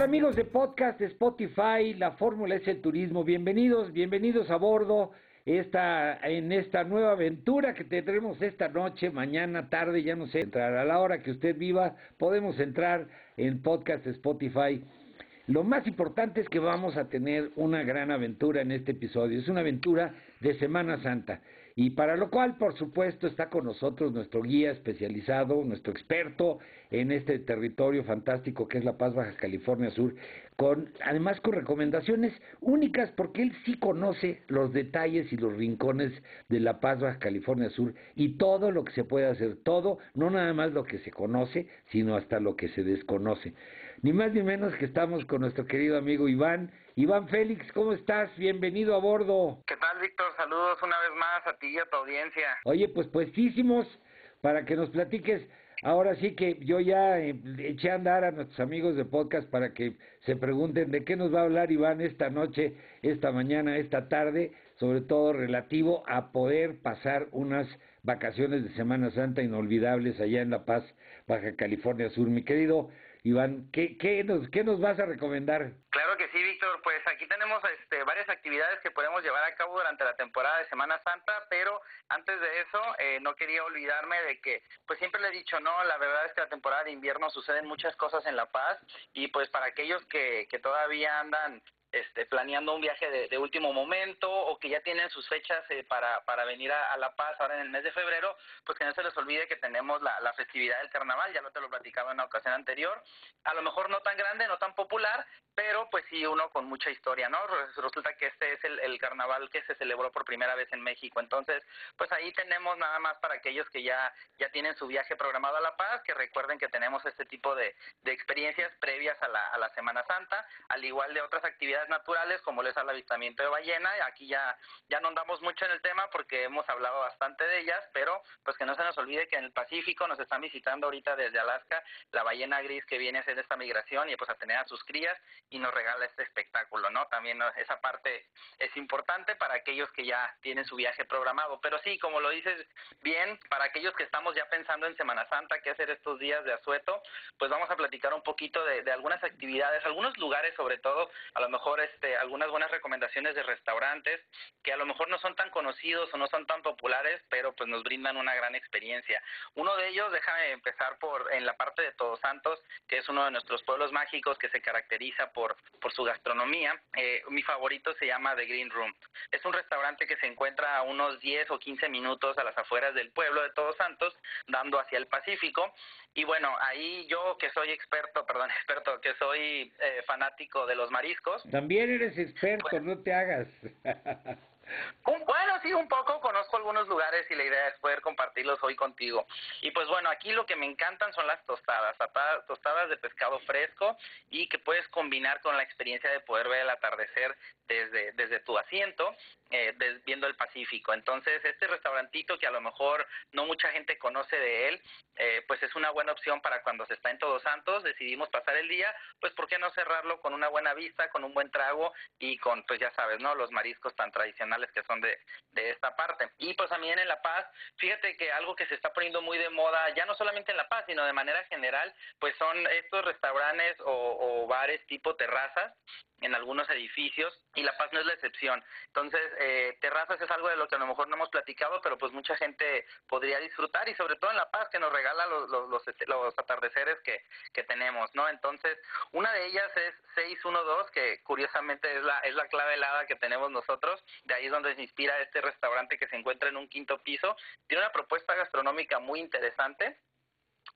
Amigos de podcast Spotify? La fórmula es el turismo. Bienvenidos, bienvenidos a bordo esta, en esta nueva aventura que tendremos esta noche, mañana, tarde, ya no sé, entrar a la hora que usted viva, podemos entrar en podcast Spotify. Lo más importante es que vamos a tener una gran aventura en este episodio. Es una aventura de Semana Santa. Y para lo cual, por supuesto, está con nosotros nuestro guía especializado, nuestro experto en este territorio fantástico que es La Paz, Baja California Sur, con además con recomendaciones únicas porque él sí conoce los detalles y los rincones de La Paz, Baja California Sur y todo lo que se puede hacer, todo, no nada más lo que se conoce, sino hasta lo que se desconoce. Ni más ni menos que estamos con nuestro querido amigo Iván. Iván Félix, ¿cómo estás? Bienvenido a bordo. ¿Qué tal, Víctor? Saludos una vez más a ti y a tu audiencia. Oye, pues puestísimos para que nos platiques. Ahora sí que yo ya eh, eché a andar a nuestros amigos de podcast para que se pregunten de qué nos va a hablar Iván esta noche, esta mañana, esta tarde, sobre todo relativo a poder pasar unas vacaciones de Semana Santa inolvidables allá en La Paz, Baja California Sur. Mi querido Iván, ¿qué, qué, nos, ¿qué nos vas a recomendar? Claro que sí, Víctor. Pues aquí tenemos este, varias actividades que podemos llevar a cabo durante la temporada de Semana Santa, pero antes de eso eh, no quería olvidarme de que, pues siempre le he dicho, no, la verdad es que la temporada de invierno suceden muchas cosas en La Paz y pues para aquellos que, que todavía andan este, planeando un viaje de, último momento o que ya tienen sus fechas eh, para, para venir a, La Paz ahora en el mes de febrero, pues que no se les olvide que tenemos la, la festividad del carnaval, ya lo te lo platicaba en la ocasión anterior, a lo mejor no tan grande, no tan popular, pero pues sí uno con mucha historia, ¿no? Resulta que este es el, el, carnaval que se celebró por primera vez en México, entonces pues ahí tenemos nada más para aquellos que ya, ya tienen su viaje programado a La Paz, que recuerden que tenemos este tipo de, de experiencias previas a la, a la Semana Santa, al igual de otras actividades naturales como les el avistamiento de ballena. Aquí ya, ya no andamos mucho en el tema porque hemos hablado bastante de ellas, pero pues que no se nos olvide que en el Pacífico nos están visitando ahorita desde Alaska la ballena gris que viene a hacer esta migración y pues a tener a sus crías y nos regala este espectáculo, ¿no? También esa parte es importante para aquellos que ya tienen su viaje programado. Pero sí, como lo dices bien, para aquellos que estamos ya pensando en Semana Santa, qué hacer estos días de asueto, pues vamos a platicar un poquito de algunas actividades, algunos lugares sobre todo, a lo mejor este, algunas buenas recomendaciones de restaurantes que a lo mejor no son tan conocidos o no son tan populares, pero pues nos brindan una gran experiencia. Uno de ellos, déjame empezar por en la parte de Todos Santos, que es uno de nuestros pueblos mágicos que se caracteriza por, por su gastronomía. Eh, mi favorito se llama The Green Room. Es un restaurante que se encuentra a unos 10 o 15 minutos a las afueras del pueblo de Todos Santos, dando hacia el Pacífico. Y bueno, ahí yo que soy experto, perdón, experto, que soy eh, fanático de los mariscos, también eres experto, no te hagas. bueno, sí, un poco, conozco algunos lugares y la idea es poder compartirlos hoy contigo. Y pues bueno, aquí lo que me encantan son las tostadas, tostadas de pescado fresco y que puedes combinar con la experiencia de poder ver el atardecer desde, desde tu asiento eh, viendo el Pacífico. Entonces, este restaurantito que a lo mejor no mucha gente conoce de él, eh, pues es una buena opción para cuando se está en Todos Santos, decidimos pasar el día, pues ¿por qué no cerrarlo con una buena vista, con un buen trago y con, pues ya sabes, ¿no? Los mariscos tan tradicionales que son de, de esta parte. Y pues también en La Paz, fíjate que algo que se está poniendo muy de moda, ya no solamente en La Paz, sino de manera general, pues son estos restaurantes o, o bares tipo terrazas en algunos edificios y La Paz no es la excepción. Entonces, eh, terrazas es algo de lo que a lo mejor no hemos platicado, pero pues mucha gente podría disfrutar y sobre todo en La Paz que nos regala los, los, los, este, atardeceres que, que tenemos, ¿no? Entonces, una de ellas es 612, que curiosamente es la, es la clave helada que tenemos nosotros, de ahí es donde se inspira este restaurante que se encuentra en un quinto piso, tiene una propuesta gastronómica muy interesante,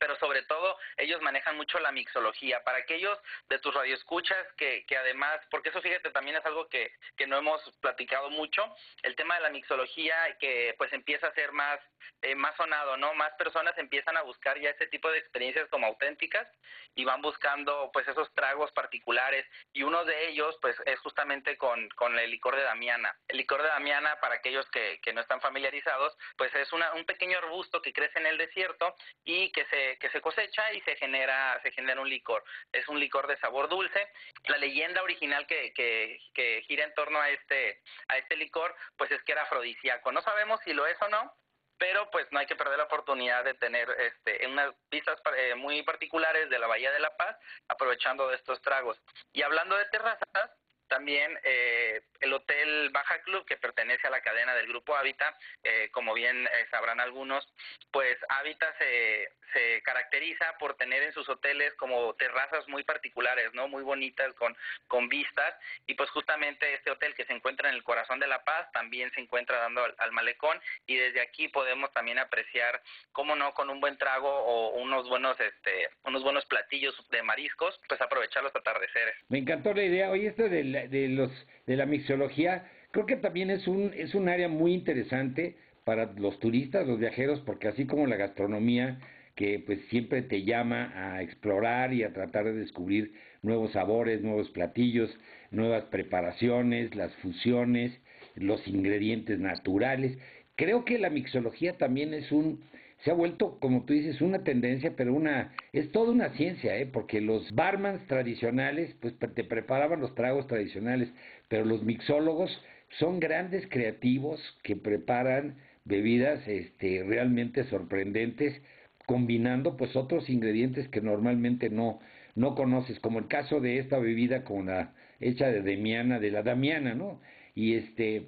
pero sobre todo ellos manejan mucho la mixología. Para aquellos de tus radioescuchas que, que además, porque eso fíjate también es algo que, que no hemos platicado mucho, el tema de la mixología que pues empieza a ser más, eh, más sonado, ¿no? Más personas empiezan a buscar ya ese tipo de experiencias como auténticas y van buscando pues esos tragos particulares y uno de ellos pues es justamente con, con el licor de Damiana. El licor de Damiana, para aquellos que, que no están familiarizados, pues es una, un pequeño arbusto que crece en el desierto y que se que se cosecha y se genera se genera un licor. Es un licor de sabor dulce. La leyenda original que, que, que gira en torno a este a este licor, pues es que era afrodisíaco. No sabemos si lo es o no, pero pues no hay que perder la oportunidad de tener este unas vistas eh, muy particulares de la Bahía de la Paz, aprovechando de estos tragos. Y hablando de terrazas, también eh, el Hotel Baja Club, que pertenece a la cadena del Grupo Hábitat, eh, como bien eh, sabrán algunos, pues Hábitat se, se caracteriza por tener en sus hoteles como terrazas muy particulares, ¿no? Muy bonitas, con, con vistas, y pues justamente este hotel que se encuentra en el corazón de La Paz también se encuentra dando al, malecón, y desde aquí podemos también apreciar, cómo no, con un buen trago o unos buenos, este, unos buenos platillos de mariscos, pues aprovechar los atardeceres. Me encantó la idea, oye, esto del de, los, de la mixología, creo que también es un, es un área muy interesante para los turistas, los viajeros, porque así como la gastronomía, que pues siempre te llama a explorar y a tratar de descubrir nuevos sabores, nuevos platillos, nuevas preparaciones, las fusiones, los ingredientes naturales. Creo que la mixología también es un se ha vuelto, como tú dices, una tendencia, pero una es toda una ciencia, ¿eh? porque los barmans tradicionales, pues te preparaban los tragos tradicionales, pero los mixólogos son grandes creativos que preparan bebidas este, realmente sorprendentes, combinando pues otros ingredientes que normalmente no, no conoces, como el caso de esta bebida con la hecha de Demiana, de la Damiana, ¿no? Y este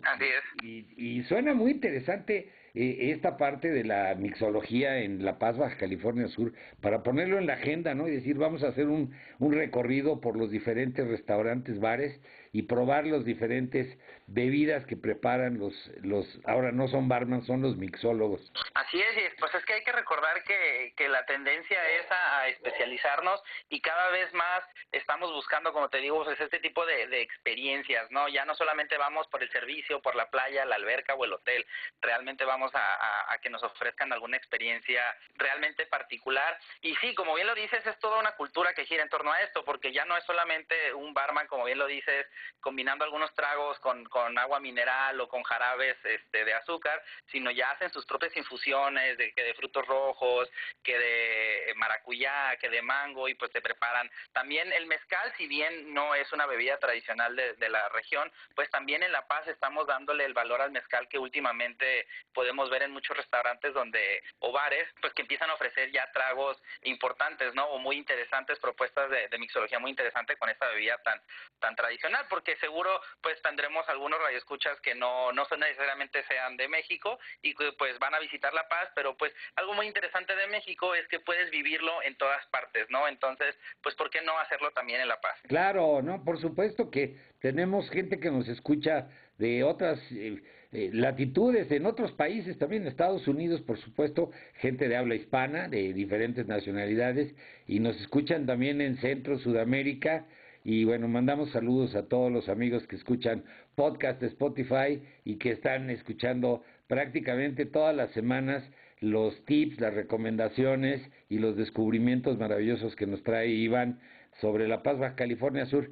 y, y suena muy interesante eh, esta parte de la mixología en La Paz, Baja California Sur, para ponerlo en la agenda, ¿no? Y decir, vamos a hacer un, un recorrido por los diferentes restaurantes, bares y probar los diferentes bebidas que preparan los, los ahora no son barman, son los mixólogos. Así es, pues es que hay que recordar que, que la tendencia es a, especializarnos y cada vez más estamos buscando, como te digo, pues este tipo de, de experiencias, ¿no? Ya no solamente vamos por el servicio, por la playa, la alberca o el hotel, realmente vamos a, a, que nos ofrezcan alguna experiencia realmente particular. Y sí, como bien lo dices, es toda una cultura que gira en torno a esto, porque ya no es solamente un barman, como bien lo dices, combinando algunos tragos con, con agua mineral o con jarabes este, de azúcar, sino ya hacen sus propias infusiones de, que de frutos rojos, que de maracuyá, que de mango, y pues se preparan. También el mezcal, si bien no es una bebida tradicional de, la región, pues también en La Paz estamos dándole el valor al mezcal que últimamente podemos ver en muchos restaurantes donde o bares, pues que empiezan a ofrecer ya tragos importantes, ¿no? O muy interesantes, propuestas de, de mixología muy interesante con esta bebida tan tan tradicional porque seguro pues tendremos algunos radioescuchas que no, no son necesariamente sean de México y que pues van a visitar La Paz, pero pues algo muy interesante de México es que puedes vivirlo en todas partes, ¿no? Entonces, pues ¿por qué no hacerlo también en La Paz? Claro, no, por supuesto que tenemos gente que nos escucha de otras eh, eh, latitudes, en otros países también, Estados Unidos, por supuesto, gente de habla hispana, de diferentes nacionalidades, y nos escuchan también en Centro, Sudamérica, y bueno, mandamos saludos a todos los amigos que escuchan podcast de Spotify y que están escuchando prácticamente todas las semanas los tips, las recomendaciones y los descubrimientos maravillosos que nos trae Iván sobre La Paz, Baja California Sur.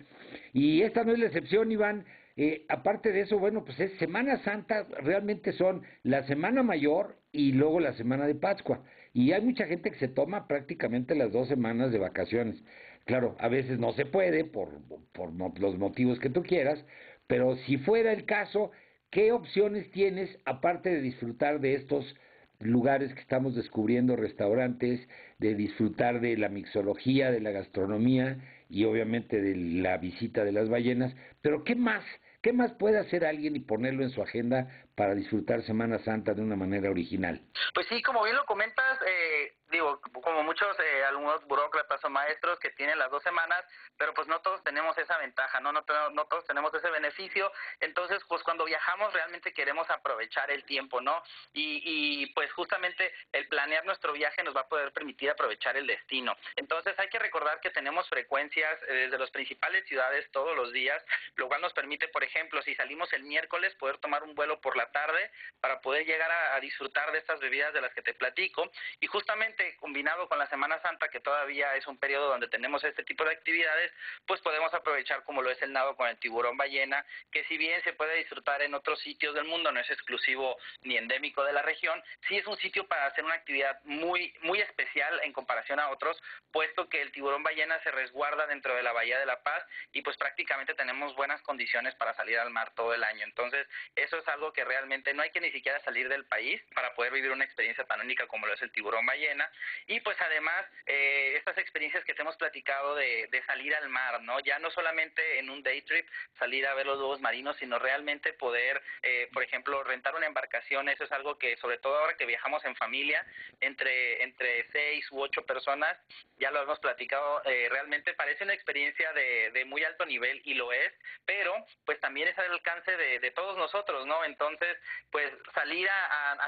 Y esta no es la excepción, Iván. Eh, aparte de eso, bueno, pues es Semana Santa, realmente son la Semana Mayor y luego la Semana de Pascua. Y hay mucha gente que se toma prácticamente las dos semanas de vacaciones. Claro, a veces no se puede por, por los motivos que tú quieras, pero si fuera el caso, ¿qué opciones tienes aparte de disfrutar de estos lugares que estamos descubriendo, restaurantes, de disfrutar de la mixología, de la gastronomía y obviamente de la visita de las ballenas? Pero ¿qué más ¿Qué más puede hacer alguien y ponerlo en su agenda para disfrutar Semana Santa de una manera original? Pues sí, como bien lo comentas, eh, digo, como muchos eh, alumnos burócratas o maestros que tienen las dos semanas, pero pues no todos tenemos esa ventaja, ¿no? No, no todos tenemos ese beneficio, entonces pues cuando viajamos realmente queremos aprovechar el tiempo, ¿no? Y, y pues justamente el planear nuestro viaje nos va a poder permitir aprovechar el destino. Entonces hay que recordar que tenemos frecuencias eh, desde las principales ciudades todos los días, lo cual nos permite, por ejemplo, si salimos el miércoles, poder tomar un vuelo por la tarde para poder llegar a, a disfrutar de estas bebidas de las que te platico y justamente combinado con la Semana Santa, que todavía es un periodo donde tenemos este tipo de actividades, pues podemos aprovechar como lo es el nado con el tiburón ballena, que si bien se puede disfrutar en otros sitios del mundo, no es exclusivo ni endémico de la región, sí es un sitio para hacer una actividad muy, muy especial en comparación a otros, puesto que el tiburón ballena se resguarda dentro de la Bahía de la Paz y pues prácticamente tenemos buenas condiciones para salir al mar todo el año. Entonces, eso es algo que realmente no hay que ni siquiera salir del país para poder vivir una experiencia tan única como lo es el tiburón ballena y pues además eh, estas experiencias que te hemos platicado de, salir al mar, ¿no? Ya no solamente en un day trip salir a ver los lobos marinos, sino realmente poder, eh, por ejemplo, rentar una embarcación, eso es algo que sobre todo ahora que viajamos en familia, entre, entre seis u ocho personas, ya lo hemos platicado, eh, realmente parece una experiencia de, muy alto nivel y lo es, pero pues también es al alcance de, de todos nosotros, ¿no? Entonces, pues salir a,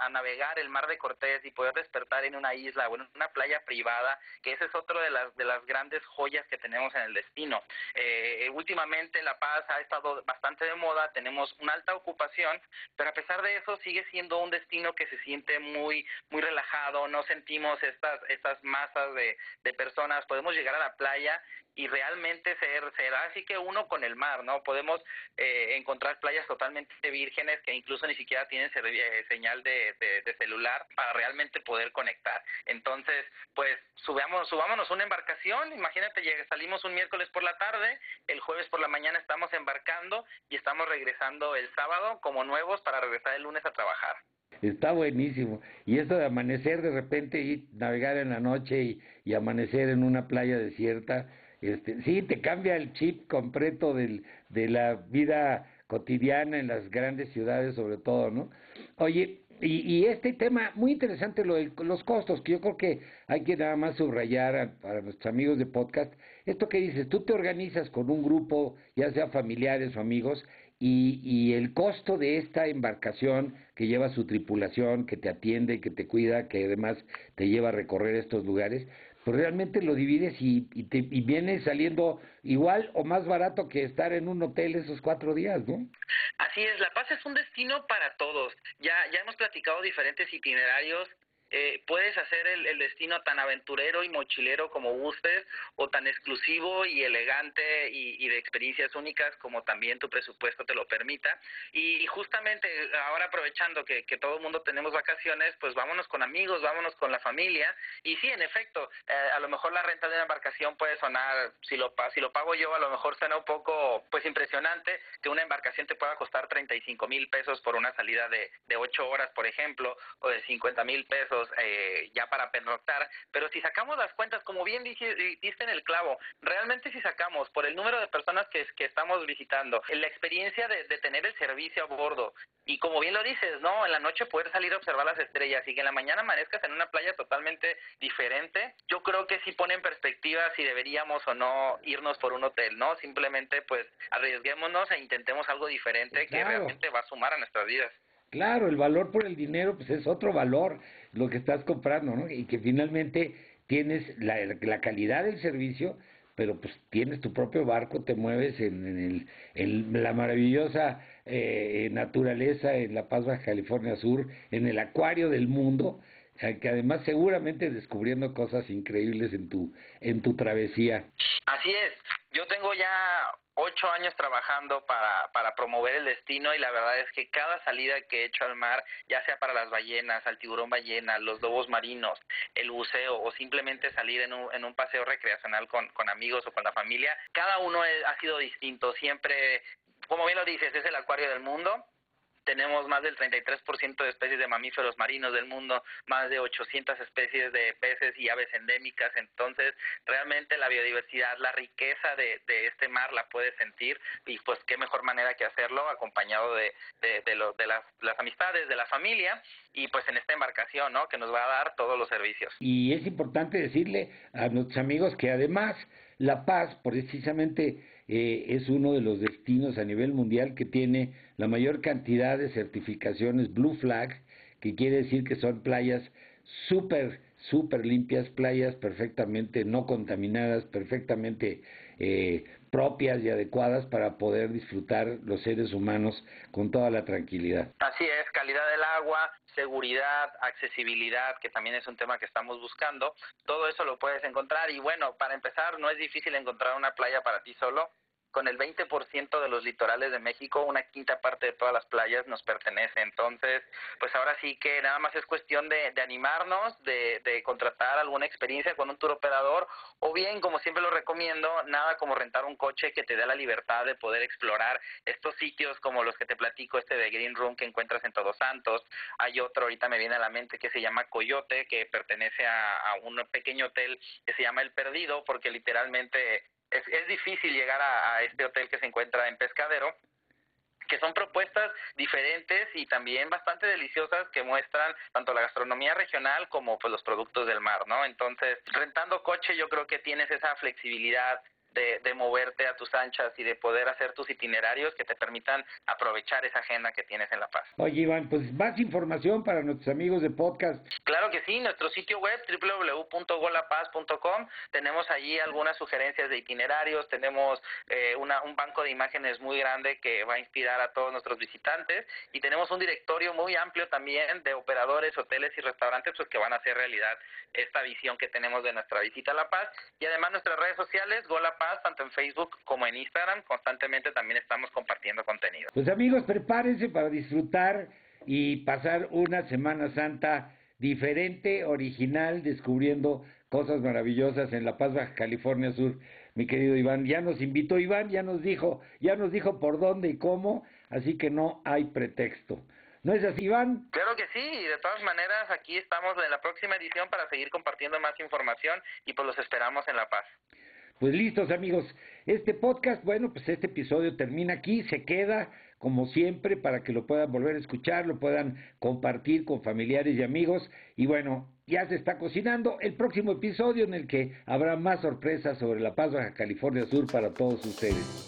a navegar el mar de Cortés y poder despertar en una isla o en una playa privada, que ese es otro de las, de las grandes joyas que tenemos en el destino. Eh, últimamente La Paz ha estado bastante de moda, tenemos una alta ocupación, pero a pesar de eso sigue siendo un destino que se siente muy, muy relajado, no sentimos estas, estas masas de, de personas, podemos llegar a la playa y realmente ser, será así que uno con el mar, ¿no? Podemos eh, encontrar playas totalmente vírgenes que incluso ni siquiera tienen eh, señal de, de, de, celular para realmente poder conectar. Entonces, pues subamos, subámonos una embarcación, imagínate, salimos un miércoles por la tarde, el jueves por la mañana estamos embarcando y estamos regresando el sábado como nuevos para regresar el lunes a trabajar. Está buenísimo. Y esto de amanecer de repente y navegar en la noche y, y amanecer en una playa desierta, este, sí, te cambia el chip completo del, de la vida cotidiana en las grandes ciudades sobre todo, ¿no? Oye, y, y este tema, muy interesante lo de los costos, que yo creo que hay que nada más subrayar a, para nuestros amigos de podcast, esto que dices, tú te organizas con un grupo, ya sea familiares o amigos, y, y el costo de esta embarcación que lleva su tripulación, que te atiende, que te cuida, que además te lleva a recorrer estos lugares, pues realmente lo divides y, y, te, y viene saliendo igual o más barato que estar en un hotel esos cuatro días, ¿no? Así es, La Paz es un destino para todos. Ya, ya hemos platicado diferentes itinerarios eh, puedes hacer el, el, destino tan aventurero y mochilero como gustes o tan exclusivo y elegante y, de experiencias únicas como también tu presupuesto te lo permita. Y, justamente ahora aprovechando que, que todo el mundo tenemos vacaciones, pues vámonos con amigos, vámonos con la familia. Y sí, en efecto, eh, a lo mejor la renta de una embarcación puede sonar, si lo, si lo pago yo, a lo mejor suena un poco pues impresionante que una embarcación te pueda costar 35 mil pesos por una salida de, de 8 horas, por ejemplo, o de 50 mil pesos eh, ya para pernoctar, pero si sacamos las cuentas, como bien diste en el clavo, realmente si sacamos por el número de personas que, que estamos visitando, la experiencia de, de tener el servicio a bordo, y como bien lo dices, ¿no? En la noche poder salir a observar las estrellas y que en la mañana amanezcas en una playa totalmente diferente, yo creo que sí pone en perspectiva si deberíamos o no irnos por un hotel, ¿no? Simplemente pues arriesguémonos e intentemos algo diferente claro. que realmente va a sumar a nuestras vidas. Claro, el valor por el dinero pues es otro valor lo que estás comprando, ¿no? Y que finalmente tienes la, calidad del servicio, pero pues tienes tu propio barco, te mueves en, en, el, en la maravillosa eh, naturaleza en La Paz, Baja California Sur, en el acuario del mundo, eh, que además seguramente descubriendo cosas increíbles en tu, en tu travesía. Así es, yo tengo ya ocho años trabajando para, para promover el destino y la verdad es que cada salida que he hecho al mar, ya sea para las ballenas, al tiburón ballena, los lobos marinos, el buceo o simplemente salir en un, en un paseo recreacional con, con amigos o con la familia, cada uno ha sido distinto. Siempre, como bien lo dices, es el acuario del mundo tenemos más del 33% de especies de mamíferos marinos del mundo, más de 800 especies de peces y aves endémicas, entonces realmente la biodiversidad, la riqueza de, este mar la puedes sentir y pues qué mejor manera que hacerlo acompañado de, de, de, de las, las amistades, de la familia y pues en esta embarcación, ¿no? Que nos va a dar todos los servicios. Y es importante decirle a nuestros amigos que además La Paz precisamente eh, es uno de los destinos a nivel mundial que tiene la mayor cantidad de certificaciones Blue Flag, que quiere decir que son playas súper, súper limpias, playas perfectamente no contaminadas, perfectamente eh, propias y adecuadas para poder disfrutar los seres humanos con toda la tranquilidad. Así es, calidad del agua, seguridad, accesibilidad, que también es un tema que estamos buscando, todo eso lo puedes encontrar y bueno, para empezar, no es difícil encontrar una playa para ti solo con el 20% de los litorales de México, una quinta parte de todas las playas nos pertenece. Entonces, pues ahora sí que nada más es cuestión de, animarnos, de, de, contratar alguna experiencia con un tour operador o bien, como siempre lo recomiendo, nada como rentar un coche que te dé la libertad de poder explorar estos sitios como los que te platico, este de Green Room que encuentras en Todos Santos. Hay otro, ahorita me viene a la mente, que se llama Coyote, que pertenece a, a un pequeño hotel que se llama El Perdido, porque literalmente es, es difícil llegar a, este hotel que se encuentra en Pescadero que son propuestas diferentes y también bastante deliciosas que muestran tanto la gastronomía regional como pues los productos del mar, ¿no? Entonces, rentando coche yo creo que tienes esa flexibilidad de, moverte a tus anchas y de poder hacer tus itinerarios que te permitan aprovechar esa agenda que tienes en La Paz. Oye, Iván, pues más información para nuestros amigos de podcast. Claro que sí, nuestro sitio web www.golapaz.com. Tenemos allí algunas sugerencias de itinerarios, tenemos eh, una, un banco de imágenes muy grande que va a inspirar a todos nuestros visitantes y tenemos un directorio muy amplio también de operadores, hoteles y restaurantes pues, que van a hacer realidad esta visión que tenemos de nuestra visita a La Paz y además nuestras redes sociales, Golapaz tanto en Facebook como en Instagram. Constantemente también estamos compartiendo contenido. Pues amigos, prepárense para disfrutar y pasar una Semana Santa diferente, original, descubriendo cosas maravillosas en La Paz, Baja California Sur. Mi querido Iván, ya nos invitó Iván, ya nos dijo, ya nos dijo por dónde y cómo, así que no hay pretexto. ¿No es así, Iván? Claro que sí, y de todas maneras aquí estamos en la próxima edición para seguir compartiendo más información y pues los esperamos en La Paz. Pues listos amigos, este podcast, bueno, pues este episodio termina aquí, se queda como siempre para que lo puedan volver a escuchar, lo puedan compartir con familiares y amigos y bueno, ya se está cocinando el próximo episodio en el que habrá más sorpresas sobre La Paz, Baja California Sur para todos ustedes.